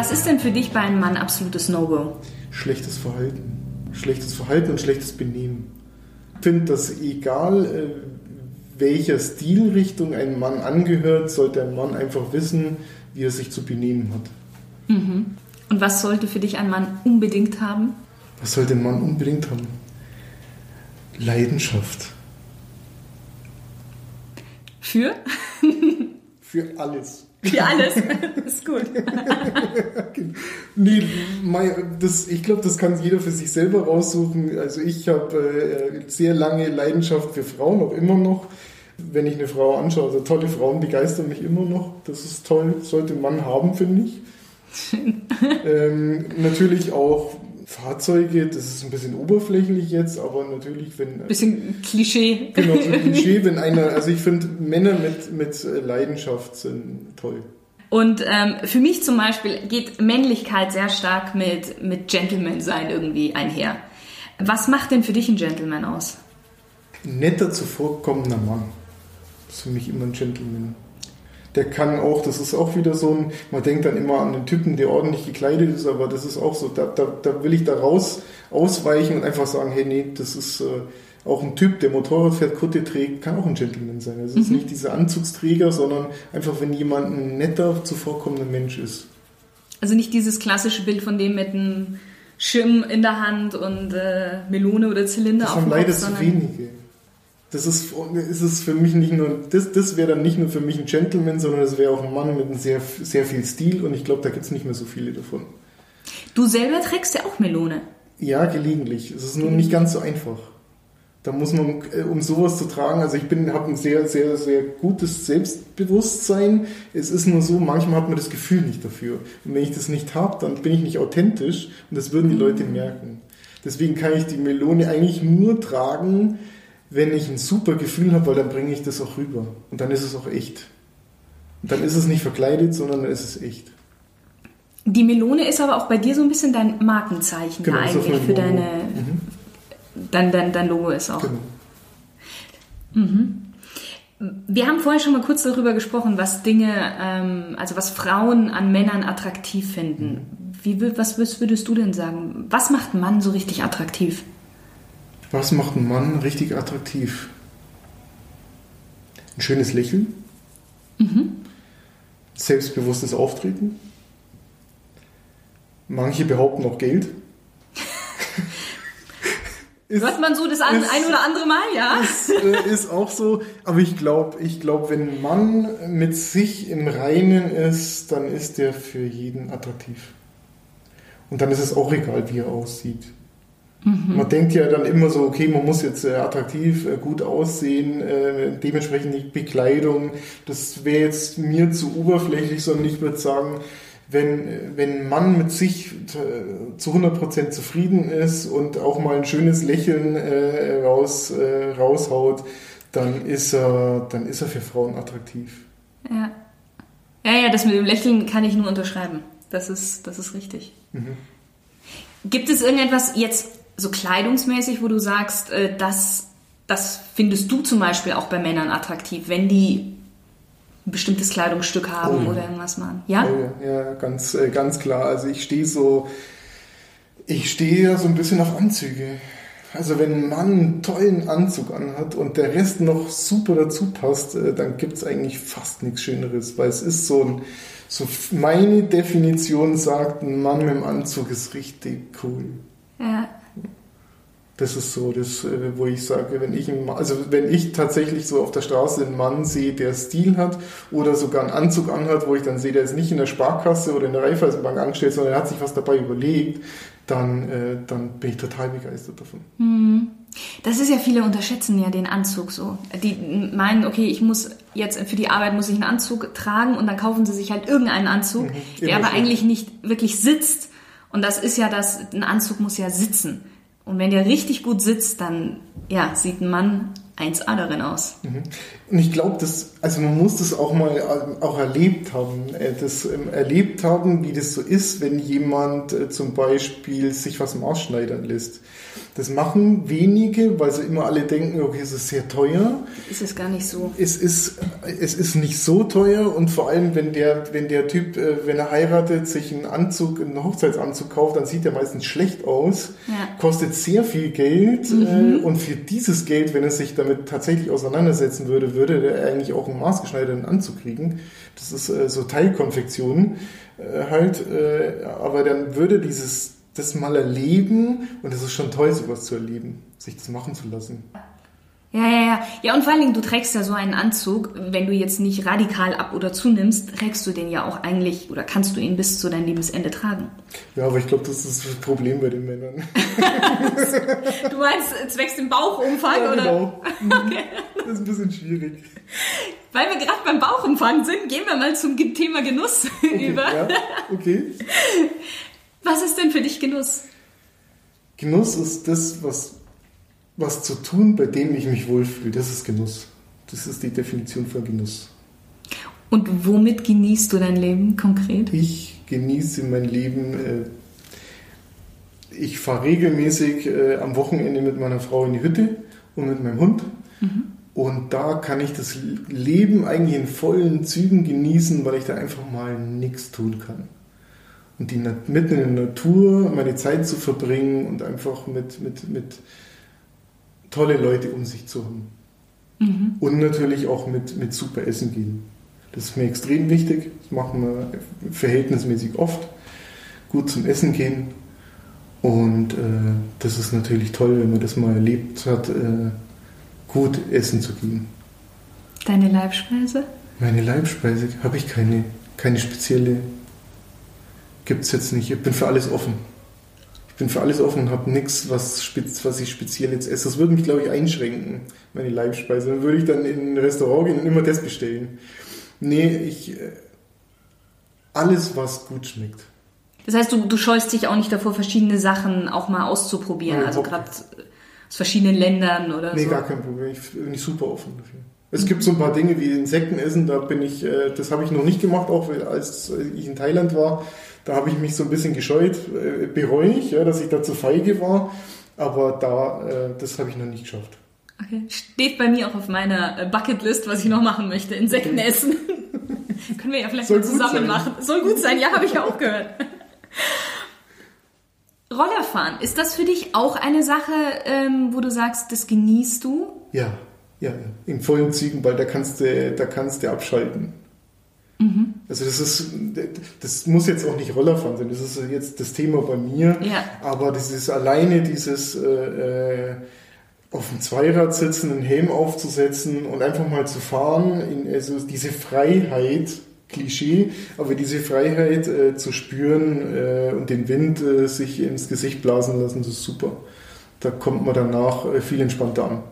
Was ist denn für dich bei einem Mann absolutes No-Go? Schlechtes Verhalten. Schlechtes Verhalten und schlechtes Benehmen. Ich finde, dass egal äh, welcher Stilrichtung ein Mann angehört, sollte ein Mann einfach wissen, wie er sich zu benehmen hat. Mhm. Und was sollte für dich ein Mann unbedingt haben? Was sollte ein Mann unbedingt haben? Leidenschaft. Für? Für alles. Für alles. ist gut. nee, das, ich glaube, das kann jeder für sich selber raussuchen. Also ich habe äh, sehr lange Leidenschaft für Frauen, auch immer noch. Wenn ich eine Frau anschaue, also tolle Frauen begeistern mich immer noch. Das ist toll, sollte ein Mann haben, finde ich. ähm, natürlich auch Fahrzeuge, das ist ein bisschen oberflächlich jetzt, aber natürlich, wenn. Bisschen Klischee. Genau, so ein Klischee, wenn einer, also ich finde, Männer mit, mit Leidenschaft sind toll. Und ähm, für mich zum Beispiel geht Männlichkeit sehr stark mit, mit Gentleman-Sein irgendwie einher. Was macht denn für dich ein Gentleman aus? Netter zuvorkommender Mann. Das ist für mich immer ein Gentleman der kann auch, das ist auch wieder so ein, man denkt dann immer an den Typen, der ordentlich gekleidet ist, aber das ist auch so, da, da, da will ich da raus ausweichen und einfach sagen, hey, nee, das ist äh, auch ein Typ, der Motorrad fährt, Kutte trägt, kann auch ein Gentleman sein. Das mhm. ist nicht dieser Anzugsträger, sondern einfach, wenn jemand ein netter, zuvorkommender Mensch ist. Also nicht dieses klassische Bild von dem mit einem Schirm in der Hand und äh, Melone oder Zylinder das auf dem Kopf. Leider zu wenige. Das ist, ist es für mich nicht nur, das, das wäre dann nicht nur für mich ein Gentleman, sondern das wäre auch ein Mann mit einem sehr, sehr viel Stil und ich glaube, da gibt es nicht mehr so viele davon. Du selber trägst ja auch Melone. Ja, gelegentlich. Es ist nur nicht ganz so einfach. Da muss man, äh, um sowas zu tragen, also ich bin, habe ein sehr, sehr, sehr gutes Selbstbewusstsein. Es ist nur so, manchmal hat man das Gefühl nicht dafür. Und wenn ich das nicht habe, dann bin ich nicht authentisch und das würden die Leute merken. Deswegen kann ich die Melone eigentlich nur tragen, wenn ich ein super Gefühl habe, weil dann bringe ich das auch rüber. Und dann ist es auch echt. Und dann ist es nicht verkleidet, sondern dann ist es echt. Die Melone ist aber auch bei dir so ein bisschen dein Markenzeichen genau, eigentlich für deine. Mhm. Dein, dein, dein Logo ist auch. Genau. Mhm. Wir haben vorher schon mal kurz darüber gesprochen, was Dinge, ähm, also was Frauen an Männern attraktiv finden. Mhm. Wie, was würdest du denn sagen? Was macht einen Mann so richtig attraktiv? Was macht einen Mann richtig attraktiv? Ein schönes Lächeln, mhm. selbstbewusstes Auftreten. Manche behaupten auch Geld. Ist, Hört man so das ein, ist, ein oder andere Mal, ja? Ist, äh, ist auch so. Aber ich glaube, ich glaub, wenn ein Mann mit sich im Reinen ist, dann ist der für jeden attraktiv. Und dann ist es auch egal, wie er aussieht. Mhm. Man denkt ja dann immer so, okay, man muss jetzt äh, attraktiv, äh, gut aussehen, äh, dementsprechend die Bekleidung. Das wäre jetzt mir zu oberflächlich, sondern ich würde sagen, wenn, wenn ein Mann mit sich äh, zu 100% zufrieden ist und auch mal ein schönes Lächeln äh, raus, äh, raushaut, dann ist, er, dann ist er für Frauen attraktiv. Ja. Ja, ja, das mit dem Lächeln kann ich nur unterschreiben. Das ist, das ist richtig. Mhm. Gibt es irgendetwas jetzt so kleidungsmäßig, wo du sagst, äh, das, das findest du zum Beispiel auch bei Männern attraktiv, wenn die ein bestimmtes Kleidungsstück haben oh. oder irgendwas machen? Ja? Oh, ja, ganz, äh, ganz klar. Also ich stehe so, ich stehe so ein bisschen auf Anzüge. Also wenn ein Mann einen tollen Anzug anhat und der Rest noch super dazu passt, äh, dann gibt es eigentlich fast nichts Schöneres, weil es ist so ein, so meine Definition sagt, ein Mann mit dem Anzug ist richtig cool. Ja. Das ist so, das, äh, wo ich sage, wenn ich, also wenn ich tatsächlich so auf der Straße einen Mann sehe, der Stil hat oder sogar einen Anzug anhat, wo ich dann sehe, der ist nicht in der Sparkasse oder in der Raiffeisenbank angestellt, sondern er hat sich was dabei überlegt, dann, äh, dann bin ich total begeistert davon. Hm. Das ist ja, viele unterschätzen ja den Anzug so. Die meinen, okay, ich muss jetzt für die Arbeit muss ich einen Anzug tragen und dann kaufen sie sich halt irgendeinen Anzug, mhm, der aber so. eigentlich nicht wirklich sitzt. Und das ist ja das, ein Anzug muss ja sitzen. Und wenn der richtig gut sitzt, dann ja, sieht ein Mann 1A darin aus. Mhm. Und ich glaube, dass, also man muss das auch mal äh, auch erlebt haben, äh, das ähm, erlebt haben, wie das so ist, wenn jemand äh, zum Beispiel sich was maßschneidern lässt. Das machen wenige, weil sie immer alle denken, okay, es ist sehr teuer. Ist es gar nicht so. Es ist, es ist nicht so teuer und vor allem, wenn der, wenn der Typ, äh, wenn er heiratet, sich einen Anzug, einen Hochzeitsanzug kauft, dann sieht er meistens schlecht aus, Ja. kostet sehr viel Geld äh, und für dieses Geld, wenn er sich damit tatsächlich auseinandersetzen würde, würde er eigentlich auch einen maßgeschneiderten Anzug kriegen. Das ist äh, so Teilkonfektion halt, aber dann würde dieses das mal erleben und es ist schon toll, sowas zu erleben, sich das machen zu lassen. Ja, ja, ja. Ja, und vor allen Dingen, du trägst ja so einen Anzug, wenn du jetzt nicht radikal ab- oder zunimmst, trägst du den ja auch eigentlich oder kannst du ihn bis zu deinem Lebensende tragen. Ja, aber ich glaube, das ist das Problem bei den Männern. Du meinst zwecks dem Bauchumfang, Ja, oder? genau. Das ist ein bisschen schwierig. Weil wir gerade beim Bauchumfang sind, gehen wir mal zum Thema Genuss Okay, über. ja, okay. Was ist denn für dich Genuss? Genuss ist das, was, was zu tun, bei dem ich mich wohlfühle. Das ist Genuss. Das ist die Definition von Genuss. Und womit genießt du dein Leben konkret? Ich genieße mein Leben. Äh, ich fahre regelmäßig äh, am Wochenende mit meiner Frau in die Hütte und mit meinem Hund. Und da kann ich das Leben eigentlich in vollen Zügen genießen, weil ich da einfach mal nichts tun kann. Und die mitten in der Natur meine Zeit zu verbringen und einfach mit, mit, mit tolle Leute um sich zu haben. Und natürlich auch mit, mit super Essen gehen. Das ist mir extrem wichtig. Das machen wir verhältnismäßig oft. Gut zum Essen gehen. Und äh, das ist natürlich toll, wenn man das mal erlebt hat, äh, gut essen zu gehen. Deine Leibspeise? Meine Leibspeise habe ich keine, keine spezielle. Gibt es jetzt nicht. Ich bin für alles offen. Ich bin für alles offen und habe nichts, was, was ich speziell jetzt esse. Das würde mich, glaube ich, einschränken, meine Leibspeise. Dann würde ich dann in ein Restaurant gehen und immer das bestellen. Nee, ich. äh, Alles, was gut schmeckt. Das heißt, du, du scheust dich auch nicht davor, verschiedene Sachen auch mal auszuprobieren. Nein, also gerade aus verschiedenen Ländern oder Nee, so. gar kein Problem. Ich bin super offen dafür. Es gibt so ein paar Dinge wie Insekten essen, da bin ich, äh, das habe ich noch nicht gemacht, auch als ich in Thailand war, da habe ich mich so ein bisschen gescheut, äh, bereue ich, ja, dass ich da zu feige war, aber da, äh, das habe ich noch nicht geschafft. Okay. Steht bei mir auch auf meiner Bucketlist, was ich noch machen möchte. Insekten essen. Können wir ja vielleicht Soll zusammen sein. machen. Soll gut sein, ja, habe ich ja auch gehört. Rollerfahren, ist das für dich auch eine Sache, ähm, wo du sagst, das genießt du? Ja, ja, in vollen Zügen, weil da kannst du, da kannst du abschalten. Also das ist, das muss jetzt auch nicht Rollerfahren sein, das ist jetzt das Thema bei mir. Ja. Aber dieses alleine, dieses äh, äh, auf dem Zweirad sitzen, einen Helm aufzusetzen und einfach mal zu fahren, in, also diese Freiheit, Klischee, aber diese Freiheit äh, zu spüren äh, und den Wind äh, sich ins Gesicht blasen lassen, das ist super. Da kommt man danach äh, viel entspannter an.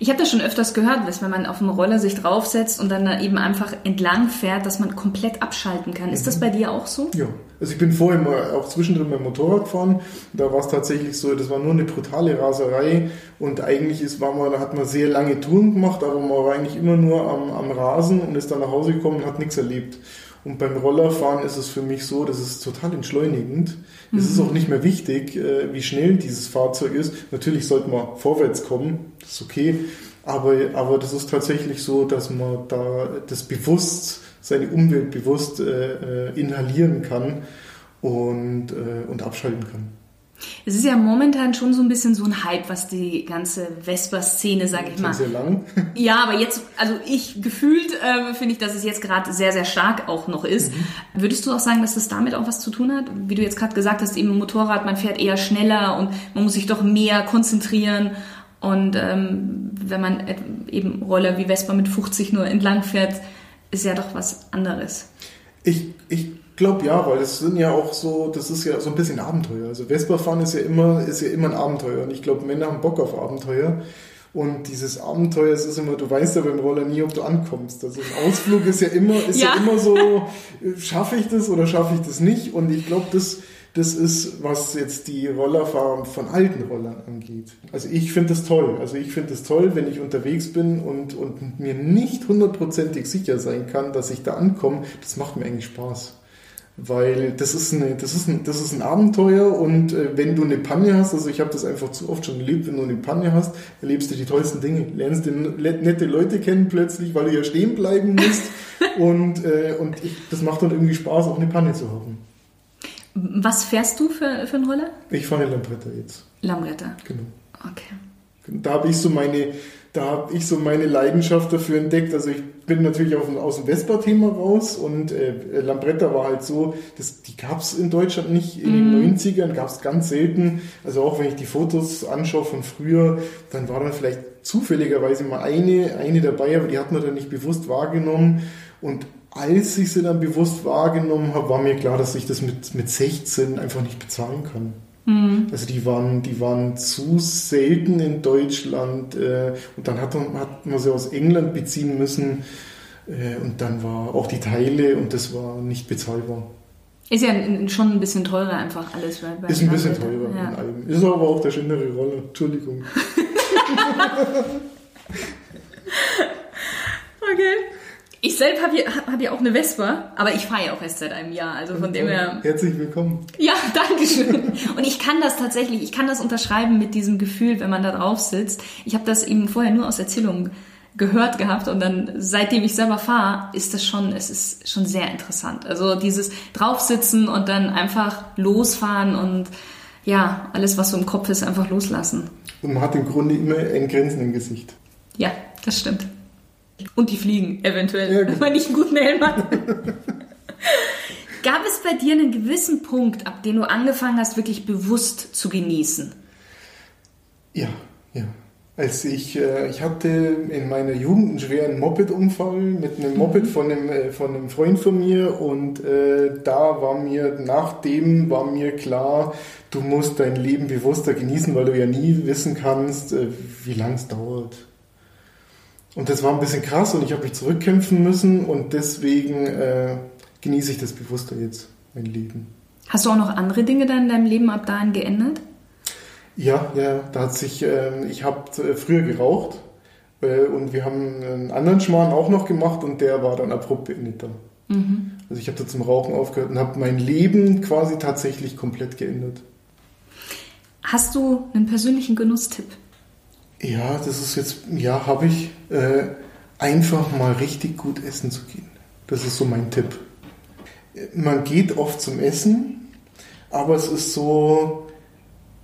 Ich habe das schon öfters gehört, dass wenn man auf dem Roller sich draufsetzt und dann da eben einfach entlang fährt, dass man komplett abschalten kann. Ist das bei dir auch so? Ja, also ich bin vorher mal auch zwischendrin beim Motorrad gefahren. Da war es tatsächlich so, das war nur eine brutale Raserei und eigentlich ist, war man, da hat man sehr lange Touren gemacht, aber man war eigentlich immer nur am, am Rasen und ist dann nach Hause gekommen und hat nichts erlebt. Und beim Rollerfahren ist es für mich so, das ist total entschleunigend. Es ist auch nicht mehr wichtig, äh, wie schnell dieses Fahrzeug ist. Natürlich sollte man vorwärts kommen, ist okay. Aber, aber das ist tatsächlich so, dass man da das bewusst, seine Umwelt bewusst äh, äh, inhalieren kann und, äh, und abschalten kann. Es ist ja momentan schon so ein bisschen so ein Hype, was die ganze Vespa-Szene, sag ich mal. sehr lang. Ja, aber jetzt, also ich gefühlt äh, finde ich, dass es jetzt gerade sehr, sehr stark auch noch ist. Würdest du auch sagen, dass das damit auch was zu tun hat? Wie du jetzt gerade gesagt hast, eben Motorrad, man fährt eher schneller und man muss sich doch mehr konzentrieren. Und ähm, wenn man eben Roller wie Vespa mit 50 nur entlang fährt, ist ja doch was anderes. Ich, ich glaube ja, weil das sind ja auch so, das ist ja so ein bisschen Abenteuer. Also Vespa fahren ist ja immer, ist ja immer ein Abenteuer. Und ich glaube, Männer haben Bock auf Abenteuer. Und dieses Abenteuer, es ist immer, du weißt ja beim Roller nie, ob du ankommst. Also ein Ausflug ist ja immer, ist ja, Ja. immer so, äh, schaffe ich das oder schaffe ich das nicht? Und ich glaube, das, das ist, was jetzt die Rollerfahrer von alten Rollern angeht. Also ich finde das toll. Also ich finde es toll, wenn ich unterwegs bin und, und mir nicht hundertprozentig sicher sein kann, dass ich da ankomme. Das macht mir eigentlich Spaß. Weil das ist, eine, das ist, ein, das ist ein Abenteuer und äh, wenn du eine Panne hast, also ich habe das einfach zu oft schon erlebt, wenn du eine Panne hast, erlebst du die tollsten Dinge. Lernst du nette Leute kennen plötzlich, weil du ja stehen bleiben musst und, äh, und ich, das macht dann irgendwie Spaß, auch eine Panne zu haben. Was fährst du für, für einen Roller? Ich fahre eine Lambretta jetzt. Lambretta? Genau. Okay. Da habe ich so meine, da habe ich so meine Leidenschaft dafür entdeckt. Also ich bin natürlich aus, aus dem Vespa-Thema raus und äh, Lambretta war halt so, das, die gab es in Deutschland nicht. In mm. den 90ern gab es ganz selten. Also auch wenn ich die Fotos anschaue von früher, dann war dann vielleicht zufälligerweise mal eine, eine dabei, aber die hat man dann nicht bewusst wahrgenommen. Und als ich sie dann bewusst wahrgenommen habe, war mir klar, dass ich das mit, mit 16 einfach nicht bezahlen kann. Mhm. Also die waren, die waren zu selten in Deutschland äh, und dann hat man, hat man sie aus England beziehen müssen äh, und dann war auch die Teile und das war nicht bezahlbar. Ist ja schon ein bisschen teurer einfach alles. Bei, bei ist ein bisschen teurer ja. in allem. Ist aber auch der schönere Rolle. Entschuldigung. okay. Ich selbst habe ja, hab ja auch eine Vespa, aber ich fahre ja auch erst seit einem Jahr. Also von dem her. Herzlich willkommen. Ja, danke schön. Und ich kann das tatsächlich, ich kann das unterschreiben mit diesem Gefühl, wenn man da drauf sitzt. Ich habe das eben vorher nur aus Erzählungen gehört gehabt und dann seitdem ich selber fahre, ist das schon, es ist schon sehr interessant. Also dieses draufsitzen und dann einfach losfahren und ja, alles was so im Kopf ist, einfach loslassen. Und man hat im Grunde immer ein Grinsen im Gesicht. Ja, das stimmt. Und die fliegen, eventuell, ja, wenn man nicht einen guten Helm hat. Gab es bei dir einen gewissen Punkt, ab dem du angefangen hast, wirklich bewusst zu genießen? Ja, ja. Als ich, äh, ich hatte in meiner Jugend einen schweren Moped-Unfall mit einem Moped mhm. von einem, äh, von einem Freund von mir und äh, da war mir, nachdem war mir klar, du musst dein Leben bewusster genießen, weil du ja nie wissen kannst, äh, wie lang es dauert. Und das war ein bisschen krass und ich habe mich zurückkämpfen müssen und deswegen äh, genieße ich das bewusster jetzt, mein Leben. Hast du auch noch andere Dinge dann in deinem Leben ab dahin geändert? Ja, ja, da hat sich, äh, ich habe früher geraucht äh, und wir haben einen anderen Schmarrn auch noch gemacht und der war dann abrupt beendet dann. Mhm. Also ich habe da zum Rauchen aufgehört und habe mein Leben quasi tatsächlich komplett geändert. Hast du einen persönlichen Genusstipp? Ja, das ist jetzt, ja, habe ich. Äh, einfach mal richtig gut essen zu gehen. Das ist so mein Tipp. Man geht oft zum Essen, aber es ist so,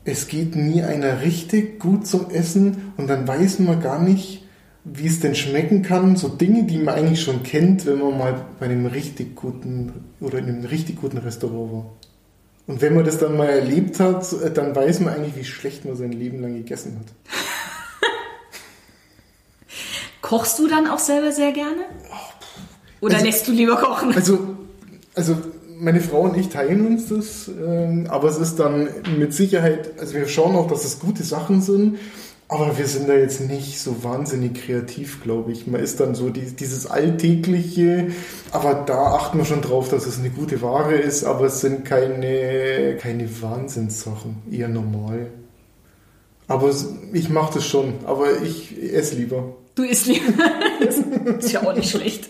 es geht nie einer richtig gut zum Essen und dann weiß man gar nicht, wie es denn schmecken kann. So Dinge, die man eigentlich schon kennt, wenn man mal bei einem richtig guten oder in einem richtig guten Restaurant war. Und wenn man das dann mal erlebt hat, dann weiß man eigentlich, wie schlecht man sein Leben lang gegessen hat. Kochst du dann auch selber sehr gerne? Oder also, lässt du lieber kochen? Also, also meine Frau und ich teilen uns das, ähm, aber es ist dann mit Sicherheit, also wir schauen auch, dass es gute Sachen sind, aber wir sind da jetzt nicht so wahnsinnig kreativ, glaube ich. Man ist dann so die, dieses Alltägliche, aber da achten wir schon drauf, dass es eine gute Ware ist, aber es sind keine, keine Wahnsinnssachen, eher normal. Aber ich mache das schon, aber ich esse lieber. Du isst lieber. ist ja auch nicht schlecht.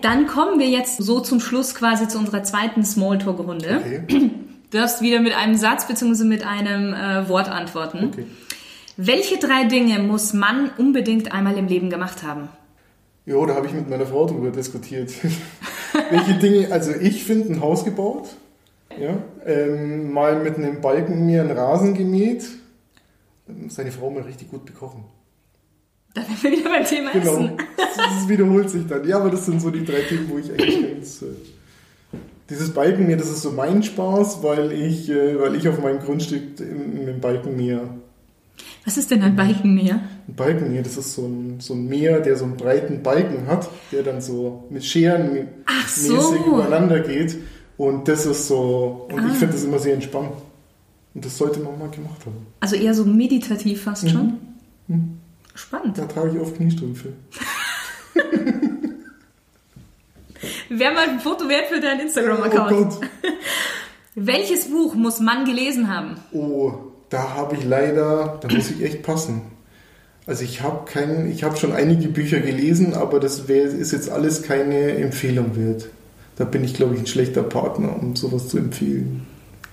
Dann kommen wir jetzt so zum Schluss quasi zu unserer zweiten Smalltalk-Runde. Okay. Du darfst wieder mit einem Satz bzw. mit einem äh, Wort antworten. Okay. Welche drei Dinge muss man unbedingt einmal im Leben gemacht haben? Jo, da habe ich mit meiner Frau drüber diskutiert. Welche Dinge, also ich finde ein Haus gebaut, ja, ähm, mal mit einem Balken mir einen Rasen gemäht, seine Frau mal richtig gut bekochen. Da wären wir wieder beim Thema genau. Essen. das wiederholt sich dann. Ja, aber das sind so die drei Themen, wo ich eigentlich ganz... Äh, dieses Balkenmeer, das ist so mein Spaß, weil ich, äh, weil ich auf meinem Grundstück im, im Balkenmeer... Was ist denn ein Balkenmeer? Ein Balkenmeer, das ist so ein, so ein Meer, der so einen breiten Balken hat, der dann so mit Scheren Ach mäßig so. übereinander geht. Und das ist so, und ah. ich finde das immer sehr entspannt. Und das sollte man mal gemacht haben. Also eher so meditativ fast mhm. schon? Mhm. Spannend. Da trage ich oft Kniestrümpfe. Wäre mal ein Foto wert für deinen Instagram-Account. Oh. Welches Buch muss man gelesen haben? Oh, da habe ich leider, da muss ich echt passen. Also ich habe keinen, ich habe schon einige Bücher gelesen, aber das wär, ist jetzt alles keine Empfehlung wert. Da bin ich, glaube ich, ein schlechter Partner, um sowas zu empfehlen.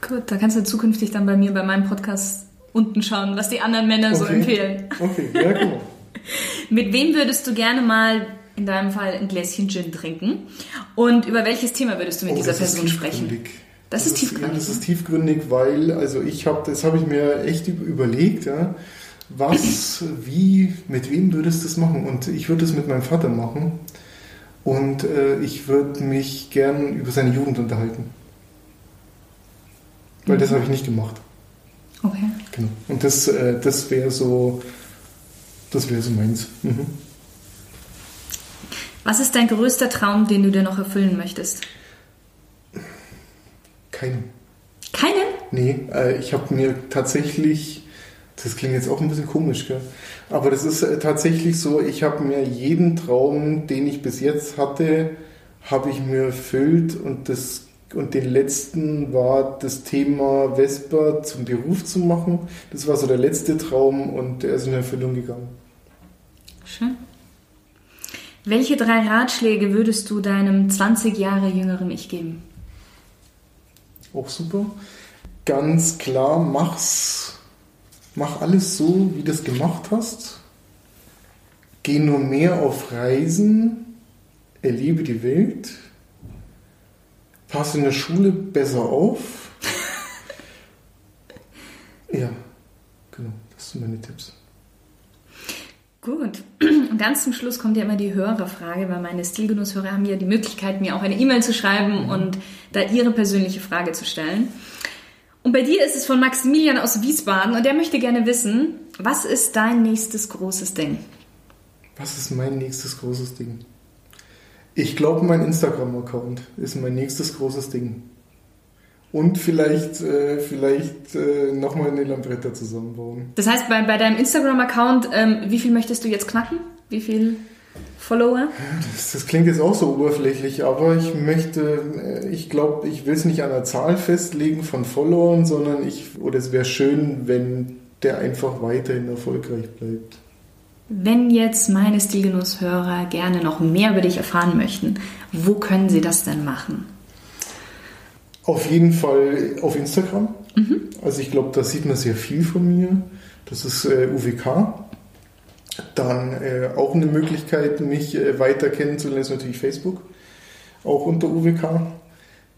Gut, da kannst du zukünftig dann bei mir bei meinem Podcast unten schauen, was die anderen Männer okay. so empfehlen. Okay, ja, genau. Mit wem würdest du gerne mal in deinem Fall ein Gläschen Gin trinken? Und über welches Thema würdest du mit oh, dieser Person sprechen? Das, das ist tiefgründig. Ja, das ist tiefgründig, weil, also ich habe, das habe ich mir echt überlegt, ja, was, wie, mit wem würdest du das machen? Und ich würde es mit meinem Vater machen. Und äh, ich würde mich gern über seine Jugend unterhalten. Weil mhm. das habe ich nicht gemacht. Okay. Genau. Und das, äh, das wäre so, das wäre so meins. Mhm. Was ist dein größter Traum, den du dir noch erfüllen möchtest? Keinen. Keinen? Nee, äh, ich habe mir tatsächlich, das klingt jetzt auch ein bisschen komisch, gell? aber das ist äh, tatsächlich so, ich habe mir jeden Traum, den ich bis jetzt hatte, habe ich mir erfüllt und das und den letzten war das Thema Vespa zum Beruf zu machen. Das war so der letzte Traum und der ist in Erfüllung gegangen. Schön. Welche drei Ratschläge würdest du deinem 20 Jahre jüngeren Ich geben? Auch super. Ganz klar, mach's, mach alles so, wie du es gemacht hast. Geh nur mehr auf Reisen, erlebe die Welt, pass in der Schule besser auf. ja, genau, das sind meine Tipps. Gut. Und ganz zum Schluss kommt ja immer die Hörerfrage, weil meine Stilgenusshörer haben ja die Möglichkeit, mir auch eine E-Mail zu schreiben mhm. und da ihre persönliche Frage zu stellen. Und bei dir ist es von Maximilian aus Wiesbaden und der möchte gerne wissen, was ist dein nächstes großes Ding? Was ist mein nächstes großes Ding? Ich glaube, mein Instagram-Account ist mein nächstes großes Ding. Und vielleicht, äh, vielleicht äh, nochmal eine Lambretta zusammenbauen. Das heißt, bei, bei deinem Instagram-Account, ähm, wie viel möchtest du jetzt knacken? Wie viel Follower? Das, das klingt jetzt auch so oberflächlich, aber ich möchte, äh, ich glaube, ich will es nicht an der Zahl festlegen von Followern, sondern ich, oder es wäre schön, wenn der einfach weiterhin erfolgreich bleibt. Wenn jetzt meine Stilgenusshörer gerne noch mehr über dich erfahren möchten, wo können sie das denn machen? Auf jeden Fall auf Instagram. Mhm. Also ich glaube, da sieht man sehr viel von mir. Das ist äh, UWK. Dann äh, auch eine Möglichkeit, mich äh, weiter kennenzulernen, ist natürlich Facebook. Auch unter UWK.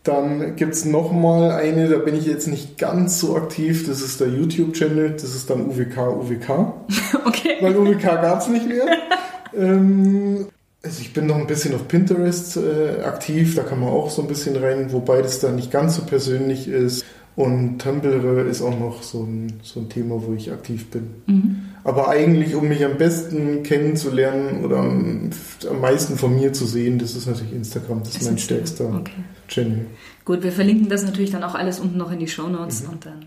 Dann gibt es nochmal eine, da bin ich jetzt nicht ganz so aktiv, das ist der YouTube-Channel, das ist dann UWK UWK. Okay. Weil UWK gab es nicht mehr. ähm, also ich bin noch ein bisschen auf Pinterest äh, aktiv, da kann man auch so ein bisschen rein, wobei das dann nicht ganz so persönlich ist. Und Tumblr ist auch noch so ein, so ein Thema, wo ich aktiv bin. Mhm. Aber eigentlich, um mich am besten kennenzulernen oder am, am, meisten von mir zu sehen, das ist natürlich Instagram, das, das ist mein stärkster okay. Channel. Gut, wir verlinken das natürlich dann auch alles unten noch in die Show Notes. Mhm. Und dann.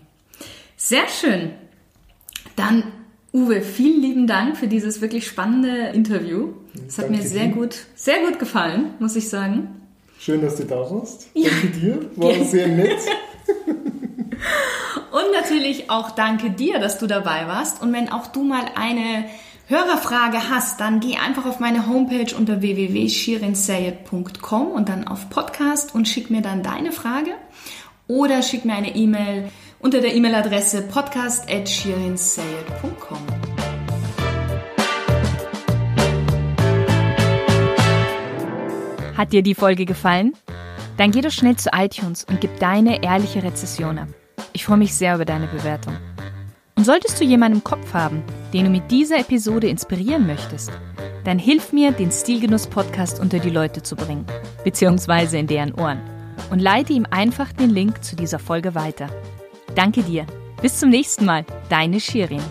Sehr schön. Dann Uwe, vielen lieben Dank für dieses wirklich spannende Interview. Es hat mir sehr gut, sehr gut gefallen, muss ich sagen. Schön, dass du da warst. Ja. Danke dir. War sehr nett. Und natürlich auch danke dir, dass du dabei warst. Und wenn auch du mal eine Hörerfrage hast, dann geh einfach auf meine Homepage unter www.shirinsayed.com und dann auf Podcast und schick mir dann deine Frage oder schick mir eine E-Mail unter der E-Mail-Adresse podcast.shirinsayed.com. Hat dir die Folge gefallen? Dann geh doch schnell zu iTunes und gib deine ehrliche Rezession ab. Ich freue mich sehr über deine Bewertung. Und solltest du jemanden im Kopf haben, den du mit dieser Episode inspirieren möchtest, dann hilf mir, den Stilgenuss-Podcast unter die Leute zu bringen, beziehungsweise in deren Ohren. Und leite ihm einfach den Link zu dieser Folge weiter. Danke dir. Bis zum nächsten Mal. Deine Shirin.